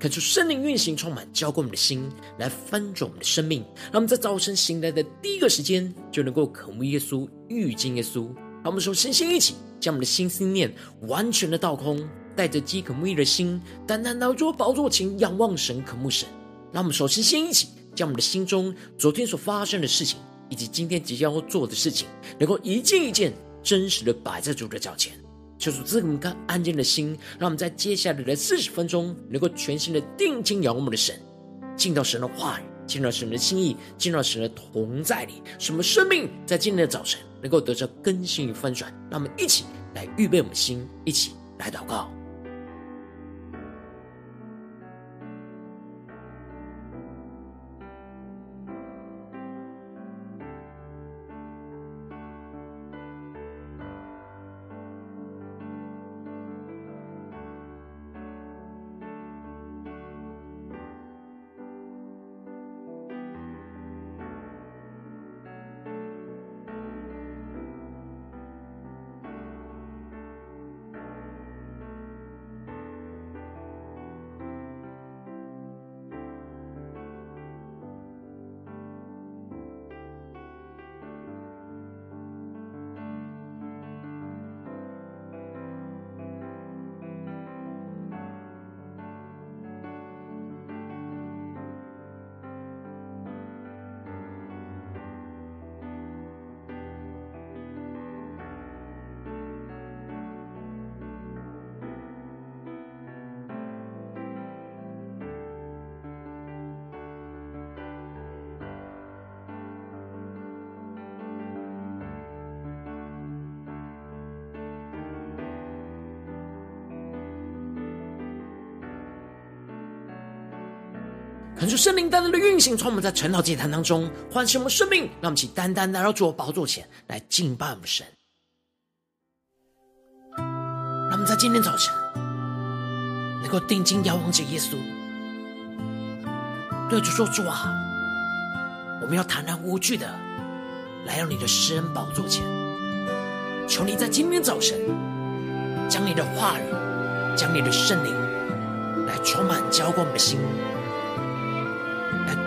看出圣灵运行充满，浇灌我们的心，来翻转我们的生命。让我们在早晨醒来的第一个时间，就能够渴慕耶稣、遇见耶稣。让我们首先先一起将我们的心思念完全的倒空。带着饥渴慕义的心，单单来到宝座前仰望神、渴慕神。让我们首先先一起将我们的心中昨天所发生的事情，以及今天即将要做的事情，能够一件一件真实的摆在主的脚前，求主赐给我们一颗安静的心，让我们在接下来的四十分钟，能够全心的定睛仰望我们的神，进到神的话语，进到神的心意，进到神的同在里，什么生命在今天的早晨能够得到更新与翻转。让我们一起来预备我们的心，一起来祷告。恳求圣灵单单的运行，从我们在晨祷祭坛当中唤醒我们生命，让我们起单单来到主的宝座前来敬拜我们神。让我们在今天早晨能够定睛仰望着耶稣，对主说：“主啊，我们要坦然无惧的来到你的施恩宝座前，求你在今天早晨将你的话语、将你的圣灵来充满浇灌我们的心。”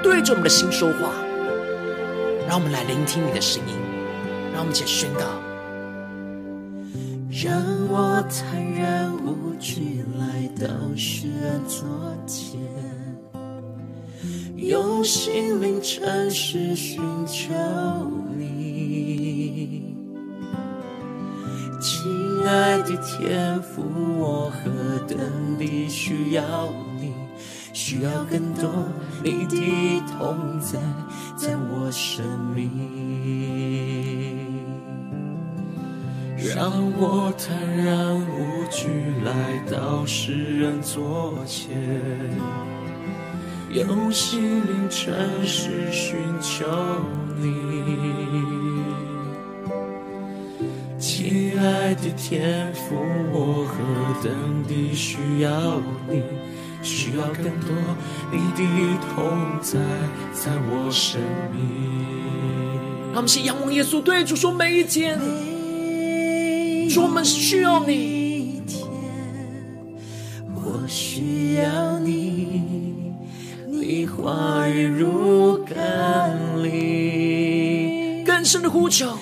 对着我们的心说话，让我们来聆听你的声音，让我们一起宣告。让我坦然无惧来到施恩座前，用心灵诚实寻求你，亲爱的天父，我何等地需要你。需要更多你的同在，在我生命，让我坦然无惧来到世人座前，用心灵诚实寻求你，亲爱的天父，我何等地需要你。需要更多你的同在，在我生命。让我们是仰望耶稣，对主说：每一天，主我们需要你。我需要你，你话语如甘霖，更深的呼求。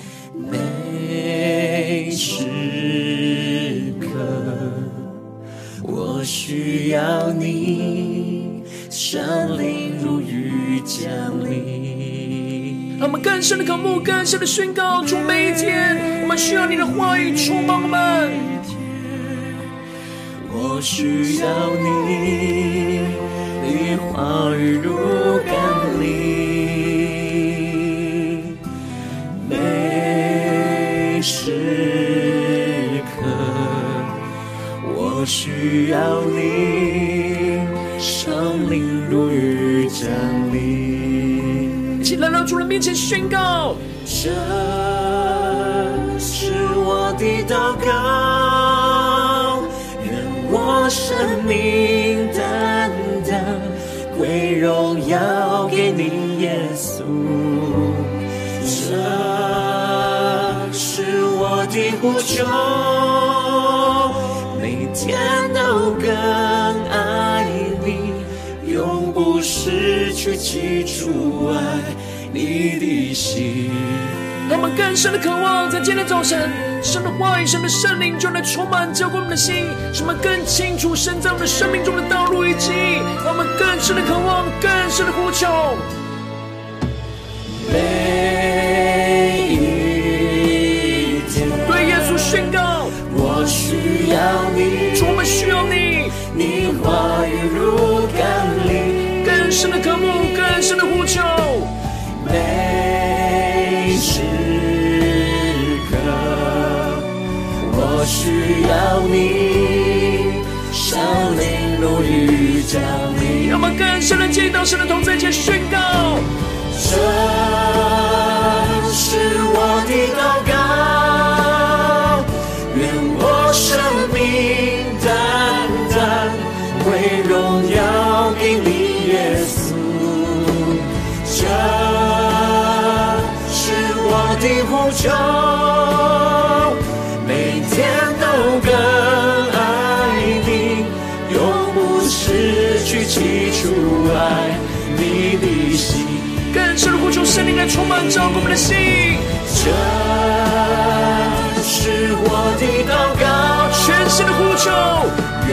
需要你，圣灵如雨降临。让我们更深的渴慕，更深的宣告：主每一天，我们需要你的话语充满我们。我需要你，你话语如甘要你，圣灵灵如雨降临。起来到主人面前宣告：这是我的祷告，愿我生命单单归荣耀给你，耶稣。这是我的呼求，每天失去起初爱你的心。我们更深的渴望，在今天早晨，神的话语、神的圣灵就能充满、浇灌我们的心，使我们更清楚神在我们生命中的道路以及，我们更深的渴望、更深的呼求。深的渴慕、更深的呼求。每时刻，我需要你，圣灵如雨降临。让我们更深的进到神的同在前宣告。这是我的祷告，求，每天都更爱你，永不失去起初爱你的心。更深的呼求，圣灵来充满、照顾我们的心。这是我的祷告，全新的呼求，愿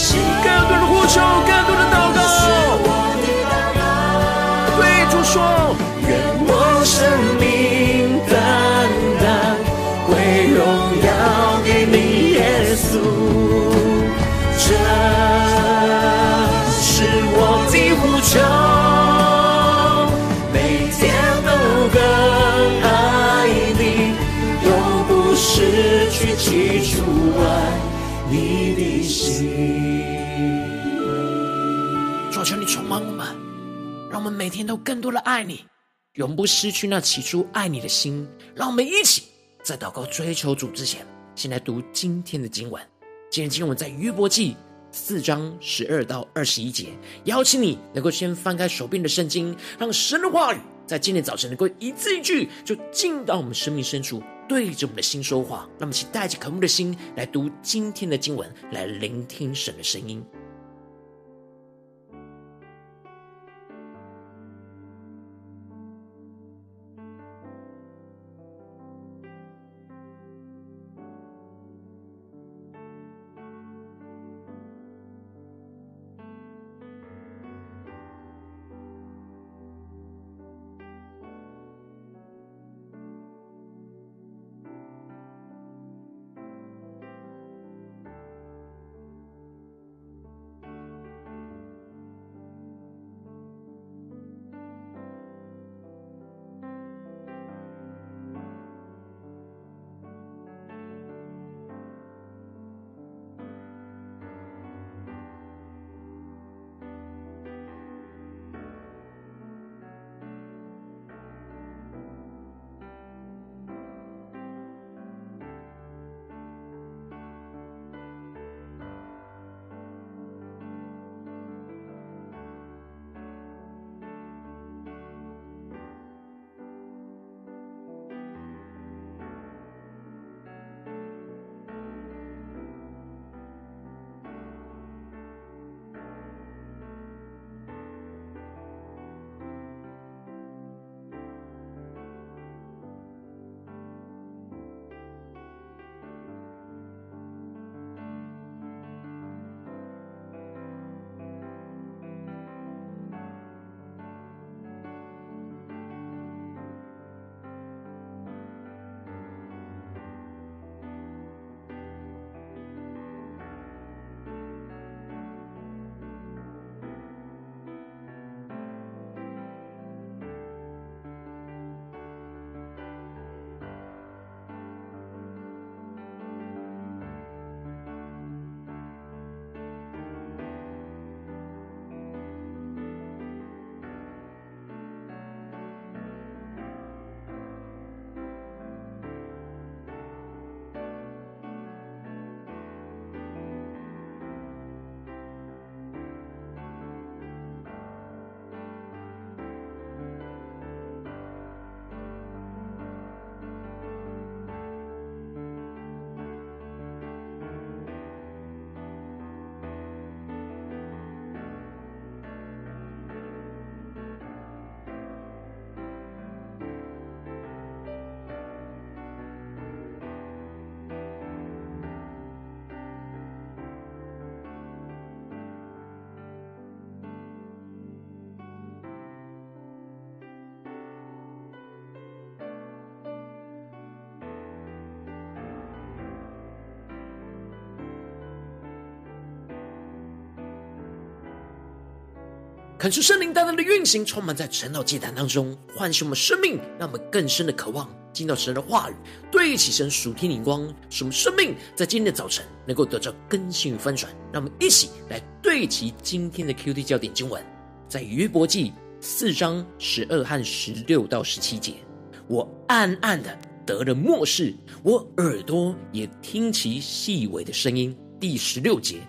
心。更每天都更多的爱你，永不失去那起初爱你的心。让我们一起在祷告追求主之前，先来读今天的经文。今天经文在约伯记四章十二到二十一节。邀请你能够先翻开手边的圣经，让神的话语在今天早晨能够一字一句就进到我们生命深处，对着我们的心说话。让我们一起带着渴慕的心来读今天的经文，来聆听神的声音。恳求圣灵大大的运行，充满在晨祷祭坛当中，唤醒我们生命，让我们更深的渴望进到神的话语，对齐神属天灵光，使我们生命在今天的早晨能够得到更新与翻转。让我们一起来对齐今天的 QD 焦点经文，在约伯记四章十二和十六到十七节。我暗暗的得了默示，我耳朵也听其细微的声音。第十六节，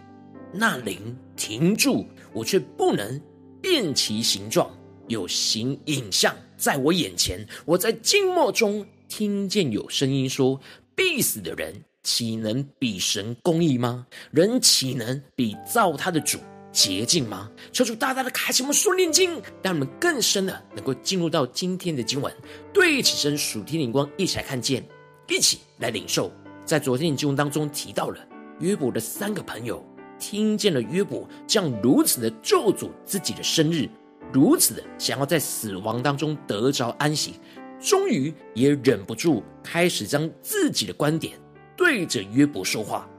那灵停住，我却不能。辨其形状，有形影像在我眼前。我在静默中听见有声音说：“必死的人，岂能比神公义吗？人岂能比造他的主洁净吗？”求主大大的开启我们属灵经，让我们更深的能够进入到今天的经文，对起身属天灵光，一起来看见，一起来领受。在昨天的经文当中提到了约伯的三个朋友。听见了约伯这样如此的咒诅自己的生日，如此的想要在死亡当中得着安息，终于也忍不住开始将自己的观点对着约伯说话。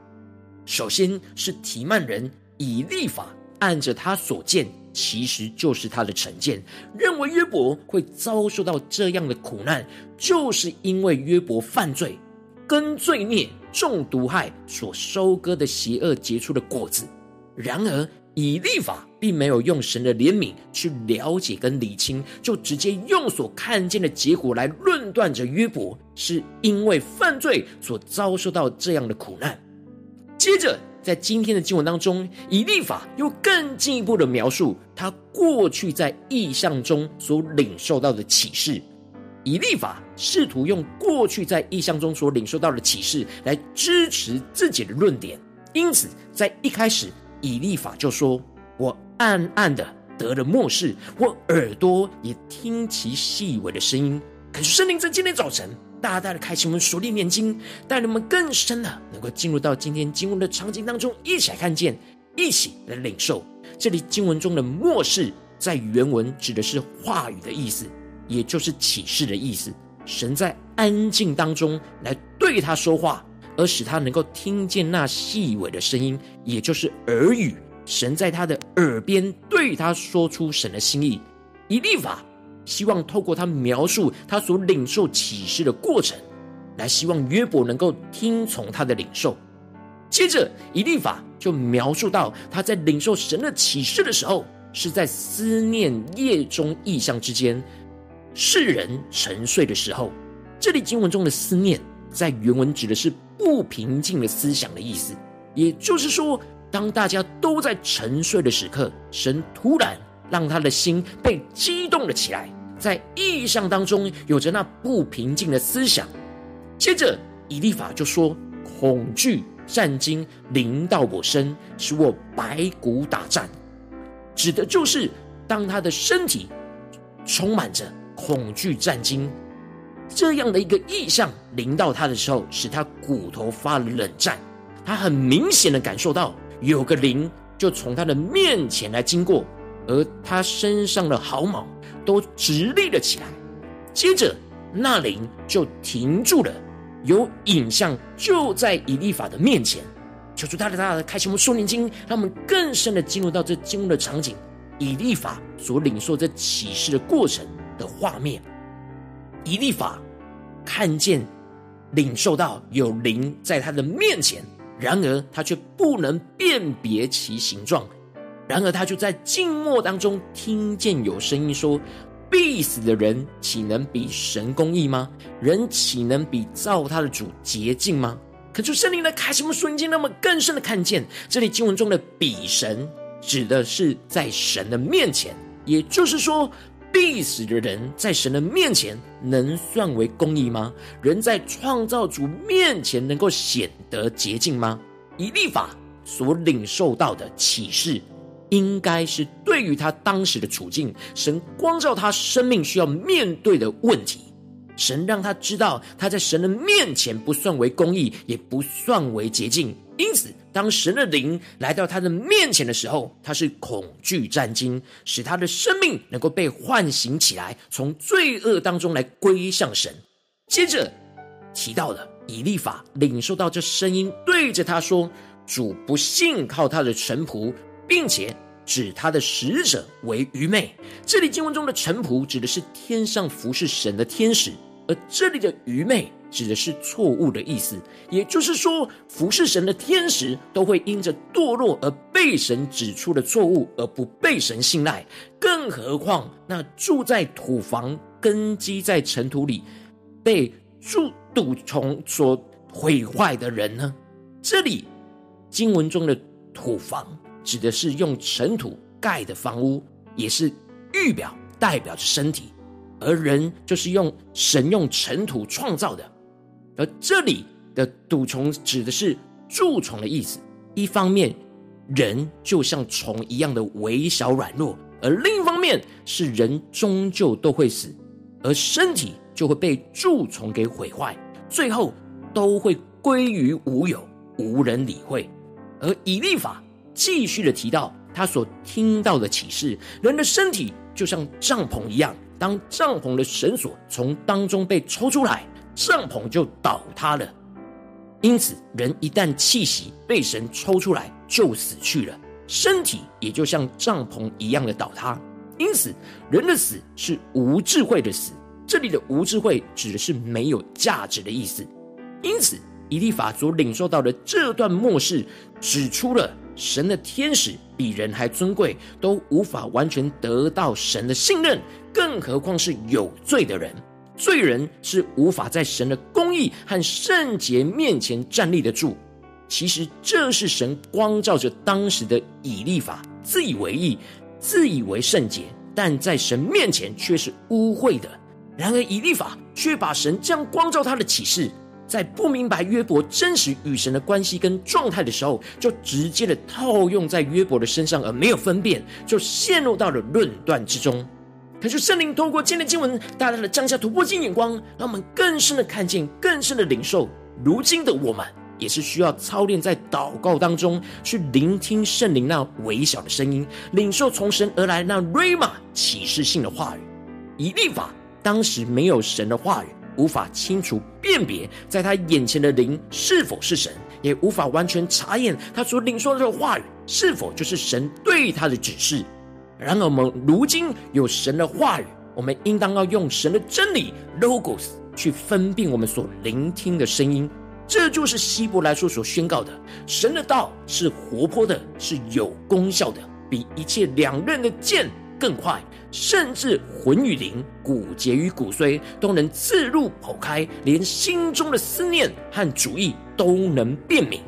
首先是提曼人以立法，按着他所见，其实就是他的成见，认为约伯会遭受到这样的苦难，就是因为约伯犯罪。跟罪孽中毒害所收割的邪恶结出的果子。然而以立法并没有用神的怜悯去了解跟理清，就直接用所看见的结果来论断着约伯是因为犯罪所遭受到这样的苦难。接着在今天的经文当中，以立法又更进一步的描述他过去在异象中所领受到的启示。以利法试图用过去在异象中所领受到的启示来支持自己的论点，因此在一开始，以利法就说：“我暗暗的得了默示，我耳朵也听其细微的声音。”可是圣灵在今天早晨大大的开启我们属灵眼睛，带领我们更深的能够进入到今天经文的场景当中，一起来看见，一起来领受。这里经文中的默示，在原文指的是话语的意思。也就是启示的意思，神在安静当中来对他说话，而使他能够听见那细微的声音，也就是耳语。神在他的耳边对他说出神的心意。以利法希望透过他描述他所领受启示的过程，来希望约伯能够听从他的领受。接着，以利法就描述到他在领受神的启示的时候，是在思念夜中异象之间。世人沉睡的时候，这里经文中的思念，在原文指的是不平静的思想的意思。也就是说，当大家都在沉睡的时刻，神突然让他的心被激动了起来，在意象当中有着那不平静的思想。接着，以利法就说：“恐惧战惊临到我身，使我白骨打颤。”指的就是当他的身体充满着。恐惧战惊，这样的一个意象临到他的时候，使他骨头发了冷战。他很明显的感受到有个灵就从他的面前来经过，而他身上的毫毛都直立了起来。接着那灵就停住了，有影像就在以利法的面前。求主大大大的开启我们属灵经，让我们更深的进入到这经文的场景，以利法所领受这启示的过程。的画面，以利法看见、领受到有灵在他的面前，然而他却不能辨别其形状。然而他就在静默当中听见有声音说：“必死的人，岂能比神公义吗？人岂能比造他的主洁净吗？”可就圣灵的开什么瞬间，那么更深的看见，这里经文中的“比神”指的是在神的面前，也就是说。必死的人在神的面前能算为公义吗？人在创造主面前能够显得洁净吗？以立法所领受到的启示，应该是对于他当时的处境，神光照他生命需要面对的问题。神让他知道他在神的面前不算为公义，也不算为洁净。因此，当神的灵来到他的面前的时候，他是恐惧战惊，使他的生命能够被唤醒起来，从罪恶当中来归向神。接着提到了以利法领受到这声音，对着他说：“主不信靠他的臣仆，并且指他的使者为愚昧。这里经文中的臣仆指的是天上服侍神的天使，而这里的愚昧指的是错误的意思。也就是说，服侍神的天使都会因着堕落而被神指出的错误而不被神信赖，更何况那住在土房、根基在尘土里、被蛀蠹虫所毁坏的人呢？这里经文中的土房指的是用尘土盖的房屋，也是预表代表着身体，而人就是用神用尘土创造的。而这里的蠹虫指的是蛀虫的意思。一方面，人就像虫一样的微小软弱；而另一方面，是人终究都会死，而身体就会被蛀虫给毁坏，最后都会归于无有。无人理会，而以利法继续的提到他所听到的启示：人的身体就像帐篷一样，当帐篷的绳索从当中被抽出来，帐篷就倒塌了。因此，人一旦气息被神抽出来，就死去了，身体也就像帐篷一样的倒塌。因此，人的死是无智慧的死。这里的无智慧指的是没有价值的意思。因此。以利法所领受到的这段末世，指出了神的天使比人还尊贵，都无法完全得到神的信任，更何况是有罪的人。罪人是无法在神的公义和圣洁面前站立得住。其实这是神光照着当时的以利法，自以为义，自以为圣洁，但在神面前却是污秽的。然而以利法却把神这样光照他的启示。在不明白约伯真实与神的关系跟状态的时候，就直接的套用在约伯的身上，而没有分辨，就陷入到了论断之中。可是圣灵透过今天的经文，大大的降下突破性眼光，让我们更深的看见，更深的领受。如今的我们，也是需要操练在祷告当中，去聆听圣灵那微小的声音，领受从神而来那瑞玛启示性的话语。以立法当时没有神的话语。无法清楚辨别在他眼前的灵是否是神，也无法完全查验他所领受的这个话语是否就是神对他的指示。然而，我们如今有神的话语，我们应当要用神的真理 Logos 去分辨我们所聆听的声音。这就是希伯来书所宣告的：神的道是活泼的，是有功效的，比一切两刃的剑更快。甚至魂与灵、骨节与骨髓都能刺入剖开，连心中的思念和主意都能辨明。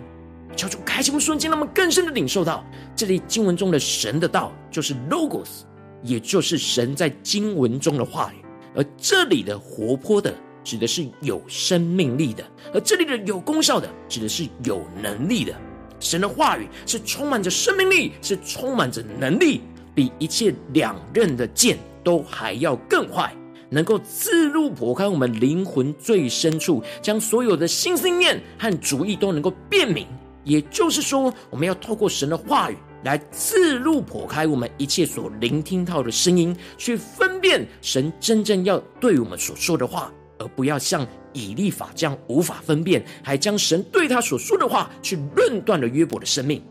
求主开启我们瞬间，让我们更深的领受到这里经文中的神的道，就是 Logos，也就是神在经文中的话语。而这里的活泼的，指的是有生命力的；而这里的有功效的，指的是有能力的。神的话语是充满着生命力，是充满着能力。比一切两刃的剑都还要更快，能够刺入剖开我们灵魂最深处，将所有的心思念和主意都能够辨明。也就是说，我们要透过神的话语来刺入剖开我们一切所聆听到的声音，去分辨神真正要对我们所说的话，而不要像以利法这样无法分辨，还将神对他所说的话去论断了约伯的生命。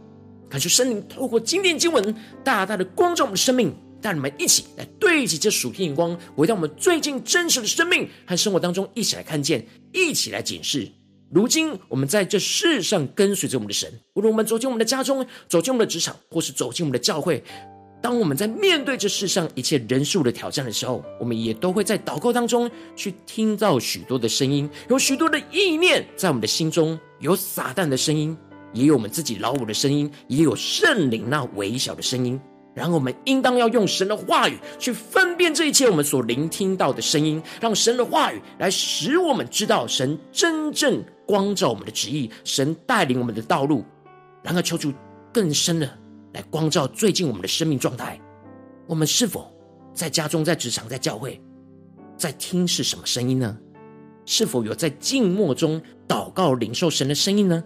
感谢圣灵透过今天经文，大大的光照我们的生命，带你们一起来对齐这属天眼光，回到我们最近真实的生命和生活当中，一起来看见，一起来检视。如今我们在这世上跟随着我们的神，无论我们走进我们的家中，走进我们的职场，或是走进我们的教会，当我们在面对这世上一切人数的挑战的时候，我们也都会在祷告当中去听到许多的声音，有许多的意念在我们的心中，有撒旦的声音。也有我们自己老我的声音，也有圣灵那微小的声音。然后我们应当要用神的话语去分辨这一切我们所聆听到的声音，让神的话语来使我们知道神真正光照我们的旨意，神带领我们的道路。然后求主更深的来光照最近我们的生命状态。我们是否在家中、在职场、在教会，在听是什么声音呢？是否有在静默中祷告、领受神的声音呢？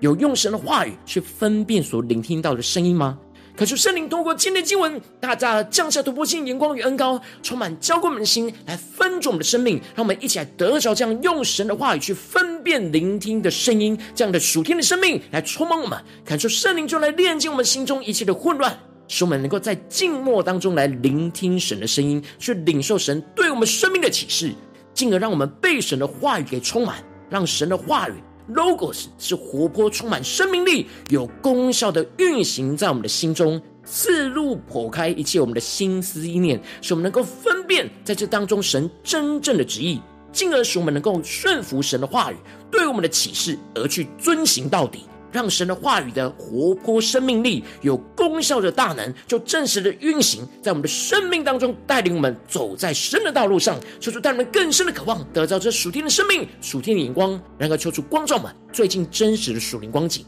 有用神的话语去分辨所聆听到的声音吗？可是圣灵通过今天经文，大大降下突破性眼光与恩膏，充满浇灌我们的心，来分足我们的生命，让我们一起来得着这样用神的话语去分辨聆听的声音，这样的属天的生命来充满我们。感受圣灵就来炼净我们心中一切的混乱，使我们能够在静默当中来聆听神的声音，去领受神对我们生命的启示，进而让我们被神的话语给充满，让神的话语 Logos 是活泼、充满生命力、有功效的运行在我们的心中，刺入剖开一切我们的心思意念，使我们能够分辨在这当中神真正的旨意，进而使我们能够顺服神的话语对我们的启示，而去遵行到底。让神的话语的活泼生命力、有功效的大能，就真实的运行在我们的生命当中，带领我们走在神的道路上。求出带我们更深的渴望，得到这属天的生命、属天的眼光。然后求出光照们最近真实的属灵光景。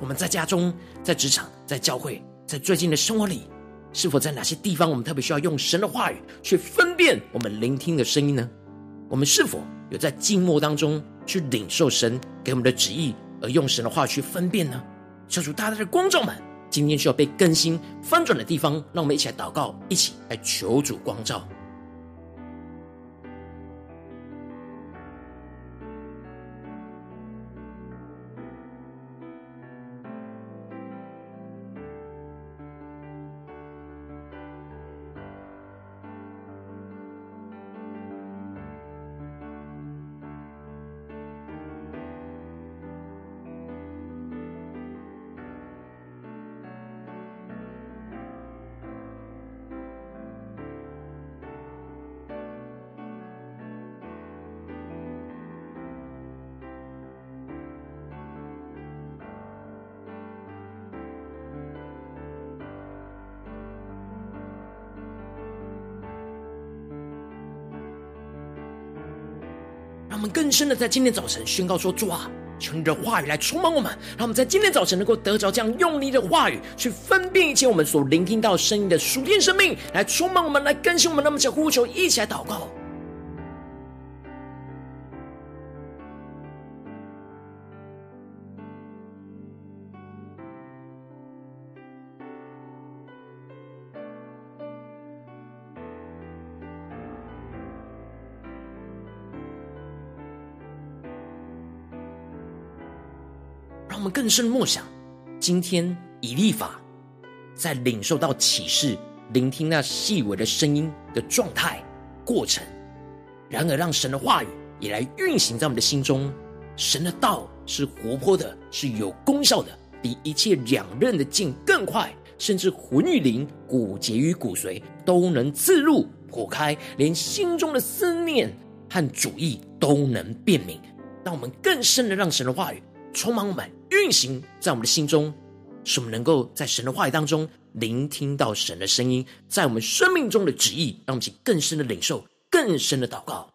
我们在家中、在职场、在教会，在最近的生活里，是否在哪些地方，我们特别需要用神的话语去分辨我们聆听的声音呢？我们是否有在静默当中去领受神给我们的旨意？而用神的话去分辨呢？求主大大的光照们，今天需要被更新翻转的地方，让我们一起来祷告，一起来求主光照。我们更深的在今天早晨宣告说：“主啊，求你的话语来充满我们，让我们在今天早晨能够得着这样用力的话语去分辨一切我们所聆听到声音的属天生命，来充满我们，来更新我们。那么，就呼求，一起来祷告。”更深默想，今天以立法在领受到启示、聆听那细微的声音的状态过程，然而让神的话语也来运行在我们的心中。神的道是活泼的，是有功效的，比一切两刃的剑更快，甚至魂与灵、骨节与骨髓都能刺入破开，连心中的思念和主意都能辨明。让我们更深的让神的话语充满我们。运行在我们的心中，使我们能够在神的话语当中聆听到神的声音，在我们生命中的旨意，让我们去更深的领受，更深的祷告。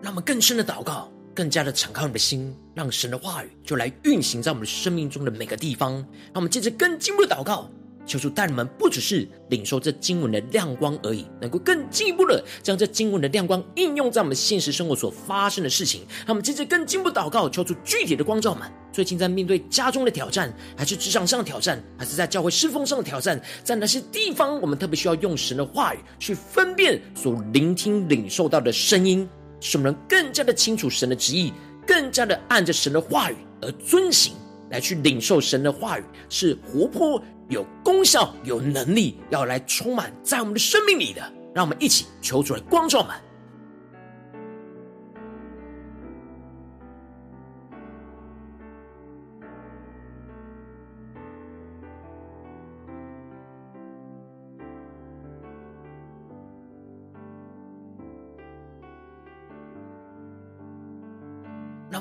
让我们更深的祷告，更加的敞开我们的心，让神的话语就来运行在我们生命中的每个地方。让我们接着更进一步的祷告，求主带你们不只是领受这经文的亮光而已，能够更进一步的将这经文的亮光应用在我们现实生活所发生的事情。让我们接着更进一步祷告，求主具体的光照们。最近在面对家中的挑战，还是职场上的挑战，还是在教会侍奉上的挑战，在那些地方我们特别需要用神的话语去分辨所聆听领受到的声音？使我们能更加的清楚神的旨意，更加的按着神的话语而遵行，来去领受神的话语是活泼、有功效、有能力，要来充满在我们的生命里的。让我们一起求主来光照们。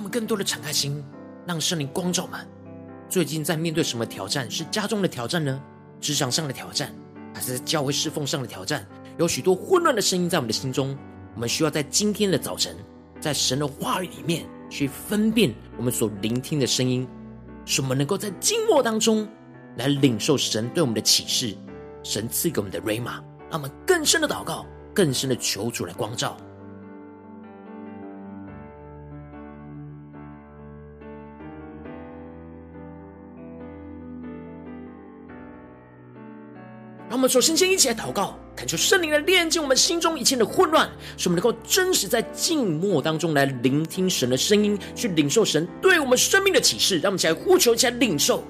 更多的敞开心，让圣灵光照满。最近在面对什么挑战？是家中的挑战呢？职场上的挑战，还是在教会侍奉上的挑战？有许多混乱的声音在我们的心中，我们需要在今天的早晨，在神的话语里面去分辨我们所聆听的声音，使我们能够在静默当中来领受神对我们的启示，神赐给我们的瑞玛，让我们更深的祷告，更深的求主来光照。我们首先先一起来祷告，恳求圣灵来炼净我们心中一切的混乱，使我们能够真实在静默当中来聆听神的声音，去领受神对我们生命的启示。让我们一起来呼求，一起来领受。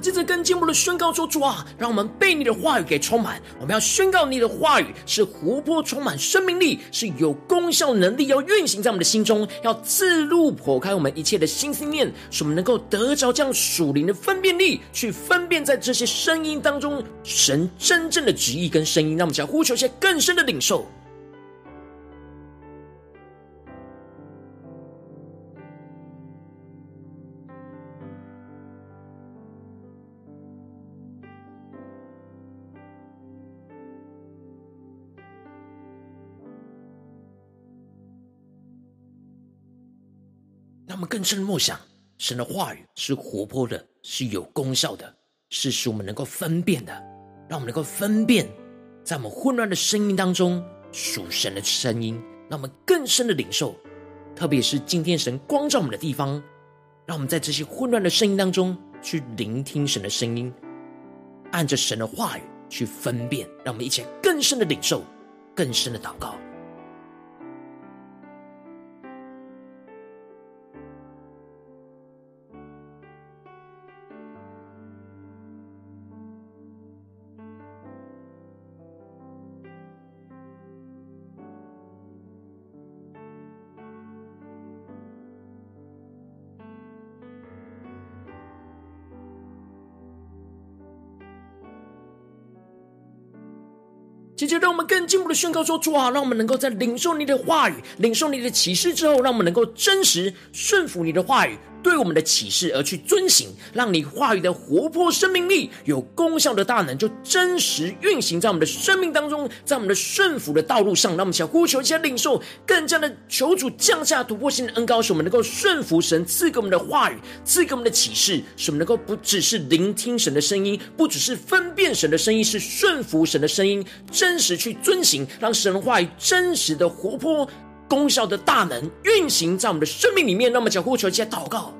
们接着更进步的宣告说：“主啊，让我们被你的话语给充满。我们要宣告你的话语是活泼、充满生命力，是有功效能力，要运行在我们的心中，要自路剖开我们一切的心思念，使我们能够得着这样属灵的分辨力，去分辨在这些声音当中神真正的旨意跟声音。让我们想要呼求一些更深的领受。”更深的默想，神的话语是活泼的，是有功效的，是使我们能够分辨的。让我们能够分辨，在我们混乱的声音当中，属神的声音。让我们更深的领受，特别是今天神光照我们的地方，让我们在这些混乱的声音当中去聆听神的声音，按着神的话语去分辨。让我们一起更深的领受，更深的祷告。宣告说：“主啊，让我们能够在领受你的话语、领受你的启示之后，让我们能够真实顺服你的话语。”对我们的启示而去遵行，让你话语的活泼生命力、有功效的大能，就真实运行在我们的生命当中，在我们的顺服的道路上。让我们想呼求一下领受，更加的求主降下突破性的恩膏，使我们能够顺服神赐给我们的话语，赐给我们的启示，使我们能够不只是聆听神的声音，不只是分辨神的声音，是顺服神的声音，真实去遵行，让神的话语真实的活泼。功效的大能运行在我们的生命里面，那么就呼求一下祷告。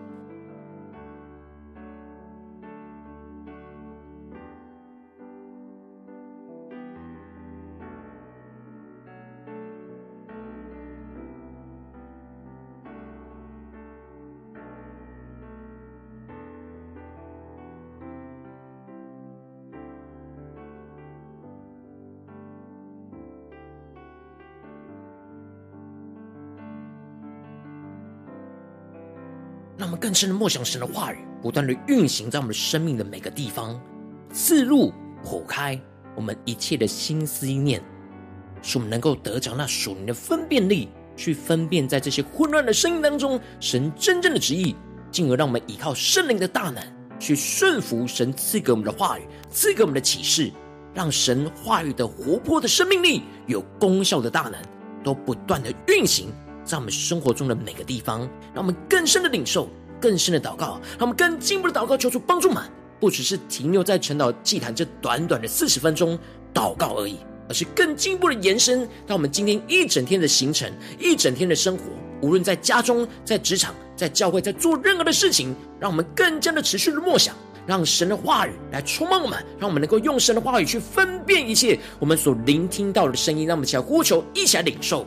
更深的默想神的话语，不断的运行在我们生命的每个地方，刺入剖开我们一切的心思意念，使我们能够得着那属灵的分辨力，去分辨在这些混乱的声音当中，神真正的旨意，进而让我们依靠圣灵的大能，去顺服神赐给我们的话语，赐给我们的启示，让神话语的活泼的生命力，有功效的大能，都不断的运行。在我们生活中的每个地方，让我们更深的领受，更深的祷告，让我们更进一步的祷告，求主帮助们，不只是停留在晨祷祭坛这短短的四十分钟祷告而已，而是更进一步的延伸到我们今天一整天的行程，一整天的生活，无论在家中、在职场、在教会，在做任何的事情，让我们更加的持续的默想，让神的话语来充满我们，让我们能够用神的话语去分辨一切我们所聆听到的声音。让我们起来呼求，一起来领受。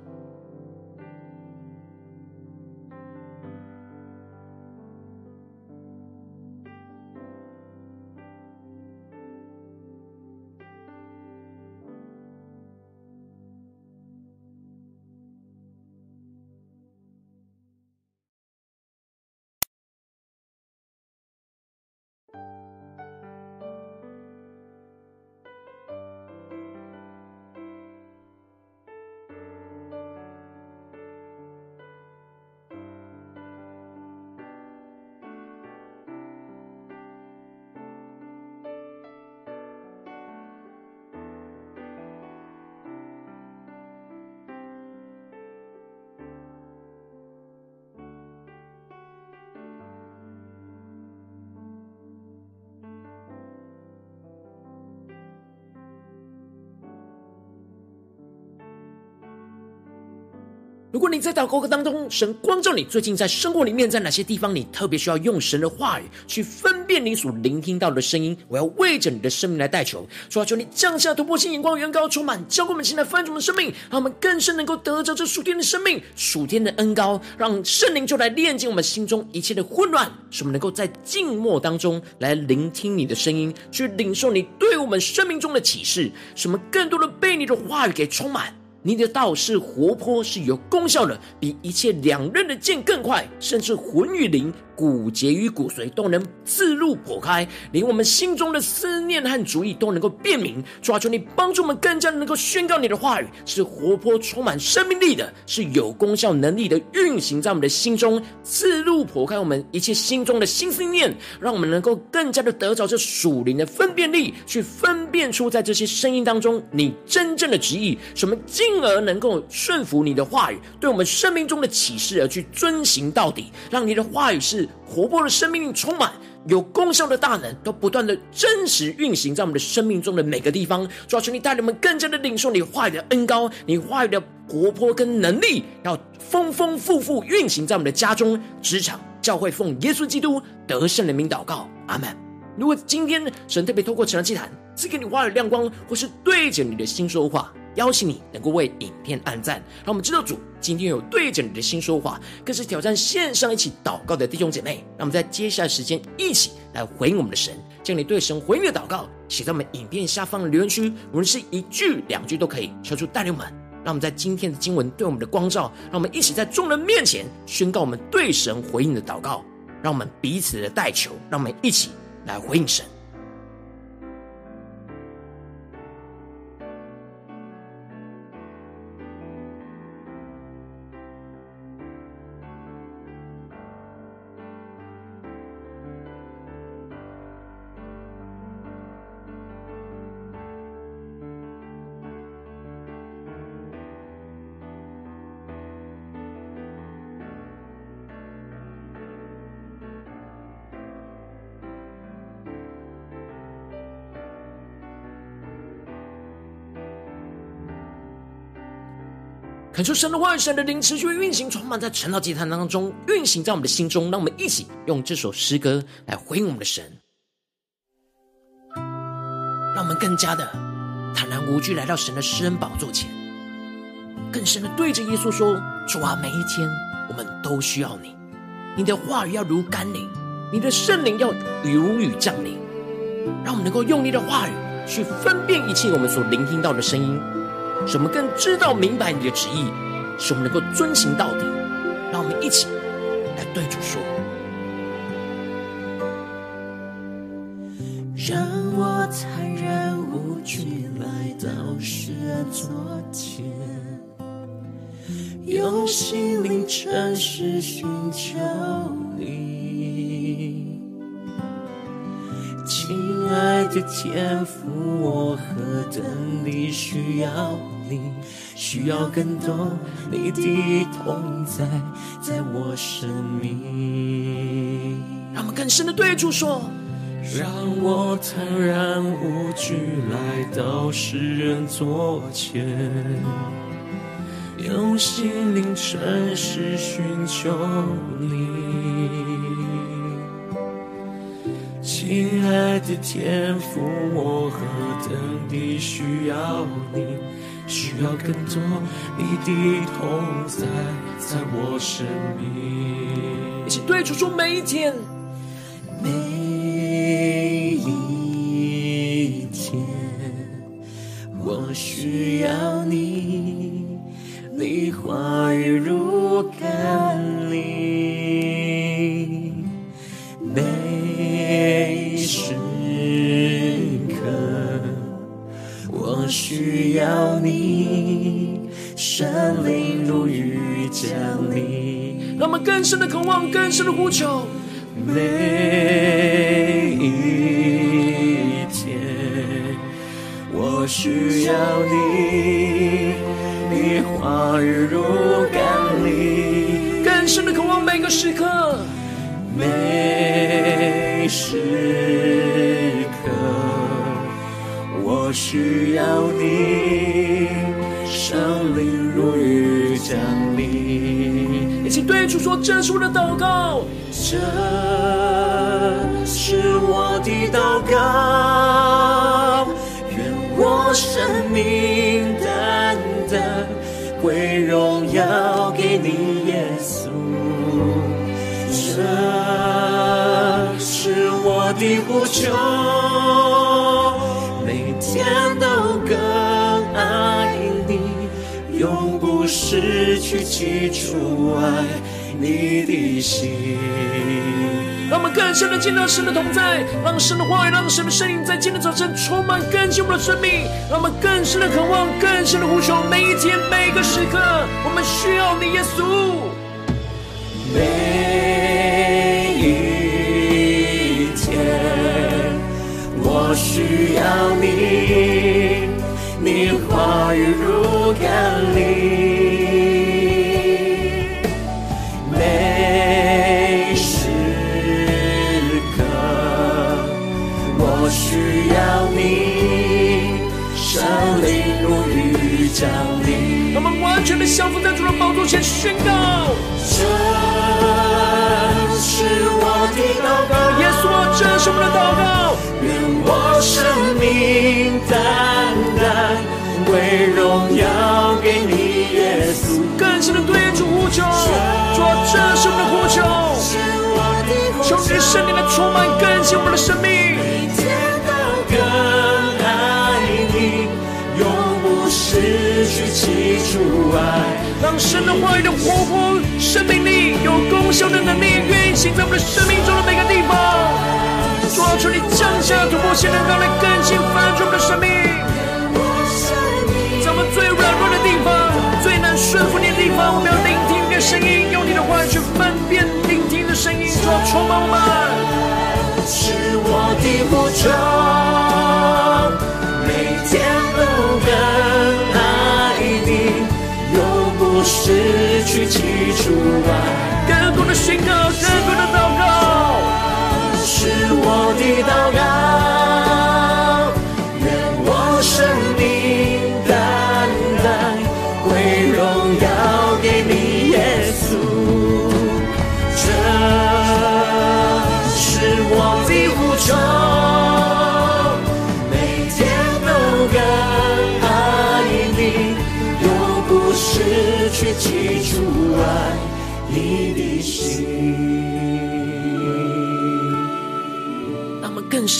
你在祷告当中，神光照你最近在生活里面，在哪些地方你特别需要用神的话语去分辨你所聆听到的声音？我要为着你的生命来代求，说求你降下突破性眼光，远高充满，教灌我们现在翻转的生命，让我们更深能够得着这属天的生命、属天的恩膏，让圣灵就来炼净我们心中一切的混乱，使我们能够在静默当中来聆听你的声音，去领受你对我们生命中的启示，使我们更多的被你的话语给充满。你的道是活泼，是有功效的，比一切两刃的剑更快，甚至魂与灵。骨节与骨髓都能自入剖开，连我们心中的思念和主意都能够辨明。抓住，你帮助我们，更加能够宣告你的话语是活泼、充满生命力的，是有功效能力的，运行在我们的心中，自入剖开我们一切心中的心思念，让我们能够更加的得着这属灵的分辨力，去分辨出在这些声音当中你真正的旨意，什么进而能够顺服你的话语，对我们生命中的启示而去遵行到底，让你的话语是。活泼的生命力充满有功效的大能，都不断的真实运行在我们的生命中的每个地方。主啊，求你带领我们更加的领受你话语的恩膏，你话语的活泼跟能力，要丰丰富富运行在我们的家中、职场、教会，奉耶稣基督得胜的名祷告，阿门。如果今天神特别透过晨祷祭坛赐给你话语亮光，或是对着你的心说话。邀请你能够为影片按赞，让我们知道主今天有对着你的心说话，更是挑战线上一起祷告的弟兄姐妹。让我们在接下来时间一起来回应我们的神，将你对神回应的祷告写在我们影片下方的留言区，无论是一句两句都可以，求主带领我们。让我们在今天的经文对我们的光照，让我们一起在众人面前宣告我们对神回应的祷告，让我们彼此的代求，让我们一起来回应神。恳求神的话语、神的灵持续运行，充满在晨祷祭坛当中，运行在我们的心中。让我们一起用这首诗歌来回应我们的神，让我们更加的坦然无惧来到神的施恩宝座前，更深的对着耶稣说：“主啊，每一天我们都需要你，你的话语要如甘霖，你的圣灵要如雨降临，让我们能够用你的话语去分辨一切我们所聆听到的声音，使我们更知道明白你的旨意，使我们能够遵行到底。让我们一起来对主说：让我坦然无惧来到世人座前，用心灵诚实寻求你。亲爱的天父，我何等地需要你，需要更多你的同在，在我生命。让我们更深的对主说：让我坦然无惧来到世人座前，用心灵诚实寻求你。亲爱的天父，我何等地需要你，需要更多你的同在，在我生命。一起对主说：每一天，每一天，我需要你，你话语如甘霖。需要你，圣灵如雨降临。让我们更深的渴望，更深的呼求。每一天，我需要你，你话语如甘霖。更深的渴望，每个时刻。每时需要你，圣灵如雨降临。一起对主说：“这是我的祷告，这是我的祷告，愿我生命单单归荣耀给你，耶稣。”这是我的呼求，天都更爱你，永不失去起初爱你的心。让我们更深的见到神的同在，让神的话语，让神的声音在今天早晨充满更新我们的生命。让我们更深的渴望，更深的呼求，每一天每一个时刻，我们需要你，耶稣。需要你，你话语如甘霖。单单为荣耀给你，耶稣。更深的对主呼求，主，这是我们的呼求。求你圣灵来充满更新我们的生命，每天都更爱你，永不失去起初爱。让神的话语的活泼生命力有功效的能力运行在我们的生命中的每个地方。主啊，求你降下突破性能高来更新翻转我们的生命。在我们最软弱的地方、最难顺服你的地方，我们要聆听你的声音，用你的话语去分辨聆听的声音。主啊，充满我们，是我的呼求，每天都更爱你。永不失去起初爱，更多的宣告，更多的祷告，是我的祷告。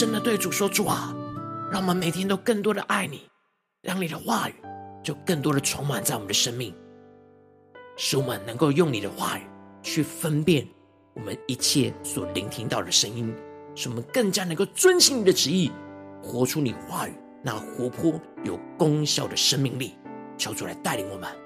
深的对主说：主啊，让我们每天都更多的爱你，让你的话语就更多的充满在我们的生命，使我们能够用你的话语去分辨我们一切所聆听到的声音，使我们更加能够遵行你的旨意，活出你话语那活泼有功效的生命力。求主来带领我们。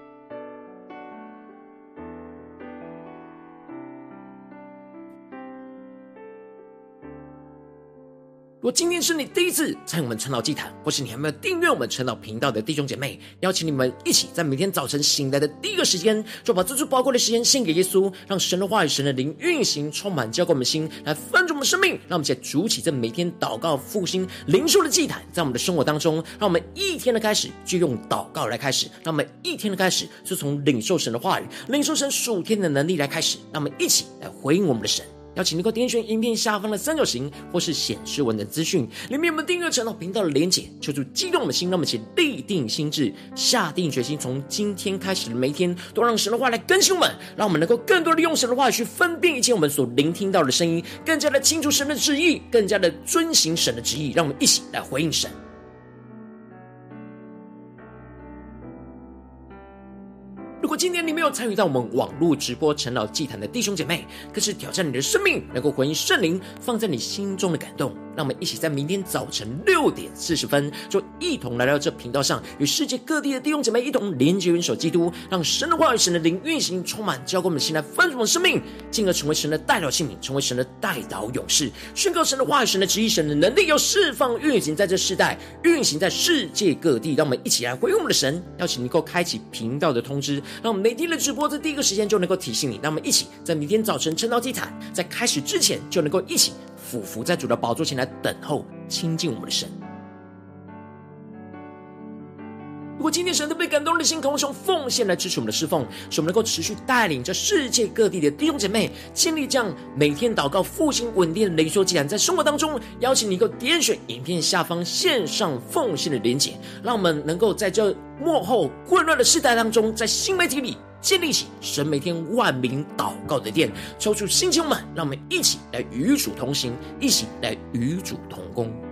如果今天是你第一次参与我们晨祷祭坛，或是你还没有订阅我们晨祷频道的弟兄姐妹，邀请你们一起在每天早晨醒来的第一个时间，就把这最宝贵的时间献给耶稣，让神的话语、神的灵运行，充满浇灌我们的心，来翻转我们的生命。让我们一起来筑起这每天祷告复兴灵修的祭坛，在我们的生活当中，让我们一天的开始就用祷告来开始，让我们一天的开始就从领受神的话语、领受神属天的能力来开始，让我们一起来回应我们的神。邀请你能够点选影片下方的三角形，或是显示文的资讯，里面我们订阅晨祷频道的连结，求主激动我们的心，让我们一起立定心智，下定决心，从今天开始的每一天，都让神的话来更新我们，让我们能够更多的用神的话去分辨一切我们所聆听到的声音，更加的清楚神的旨意，更加的遵行神的旨意，让我们一起来回应神。如果今天你没有参与到我们网络直播陈老祭坛的弟兄姐妹，更是挑战你的生命，能够回应圣灵放在你心中的感动。让我们一起在明天早晨六点四十分，就一同来到这频道上，与世界各地的弟兄姐妹一同连接、元首基督，让神的话语、神的灵运行，充满浇灌我们的心，来翻转我们的生命，进而成为神的代祷器皿，成为神的代祷勇士，宣告神的话语、神的旨意、神的能力，要释放运行在这世代，运行在世界各地。让我们一起来回应我们的神，邀请你能够开启频道的通知，让我们每天的直播在第一个时间就能够提醒你。让我们一起在明天早晨撑到祭坛，在开始之前就能够一起。俯伏在主的宝座前来等候亲近我们的神。如果今天神都被感动的心，渴望用奉献来支持我们的侍奉，使我们能够持续带领着世界各地的弟兄姐妹建立这样每天祷告复兴稳定的灵修祭坛，在生活当中邀请你能够点选影片下方线上奉献的连结，让我们能够在这幕后混乱的世代当中，在新媒体里。建立起神每天万名祷告的殿，抽出心情们，让我们一起来与主同行，一起来与主同工。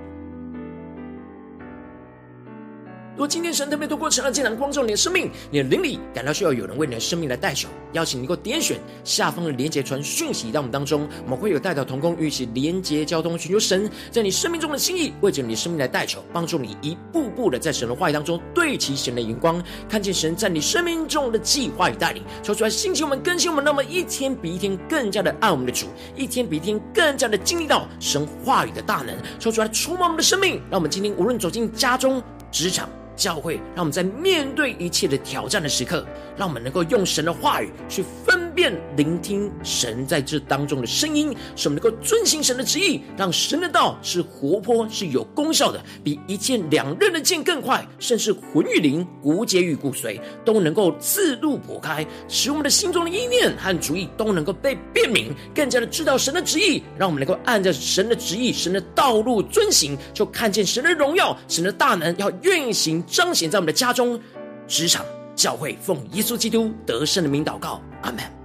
如果今天神特别透过晨祷祭坛光照你的生命，你的灵里感到需要有人为你的生命来代求，邀请你能够点选下方的连结传讯息到我们当中，我们会有代表同工与其连结交通，寻求神在你生命中的心意，为着你生命来代求，帮助你一步步的在神的话语当中对齐神的眼光，看见神在你生命中的计划与带领，求出来兴起我们更新我们，那么一天比一天更加的爱我们的主，一天比一天更加的经历到神话语的大能，求出来充满我们的生命，让我们今天无论走进家中、职场。教会，让我们在面对一切的挑战的时刻，让我们能够用神的话语去分辨、聆听神在这当中的声音，使我们能够遵行神的旨意，让神的道是活泼、是有功效的，比一剑两刃的剑更快，甚至魂与灵、骨节与骨髓都能够自度破开，使我们的心中的意念和主意都能够被辨明，更加的知道神的旨意，让我们能够按照神的旨意、神的道路遵行，就看见神的荣耀、神的大能要运行。彰显在我们的家中、职场、教会，奉耶稣基督得胜的名祷告，阿门。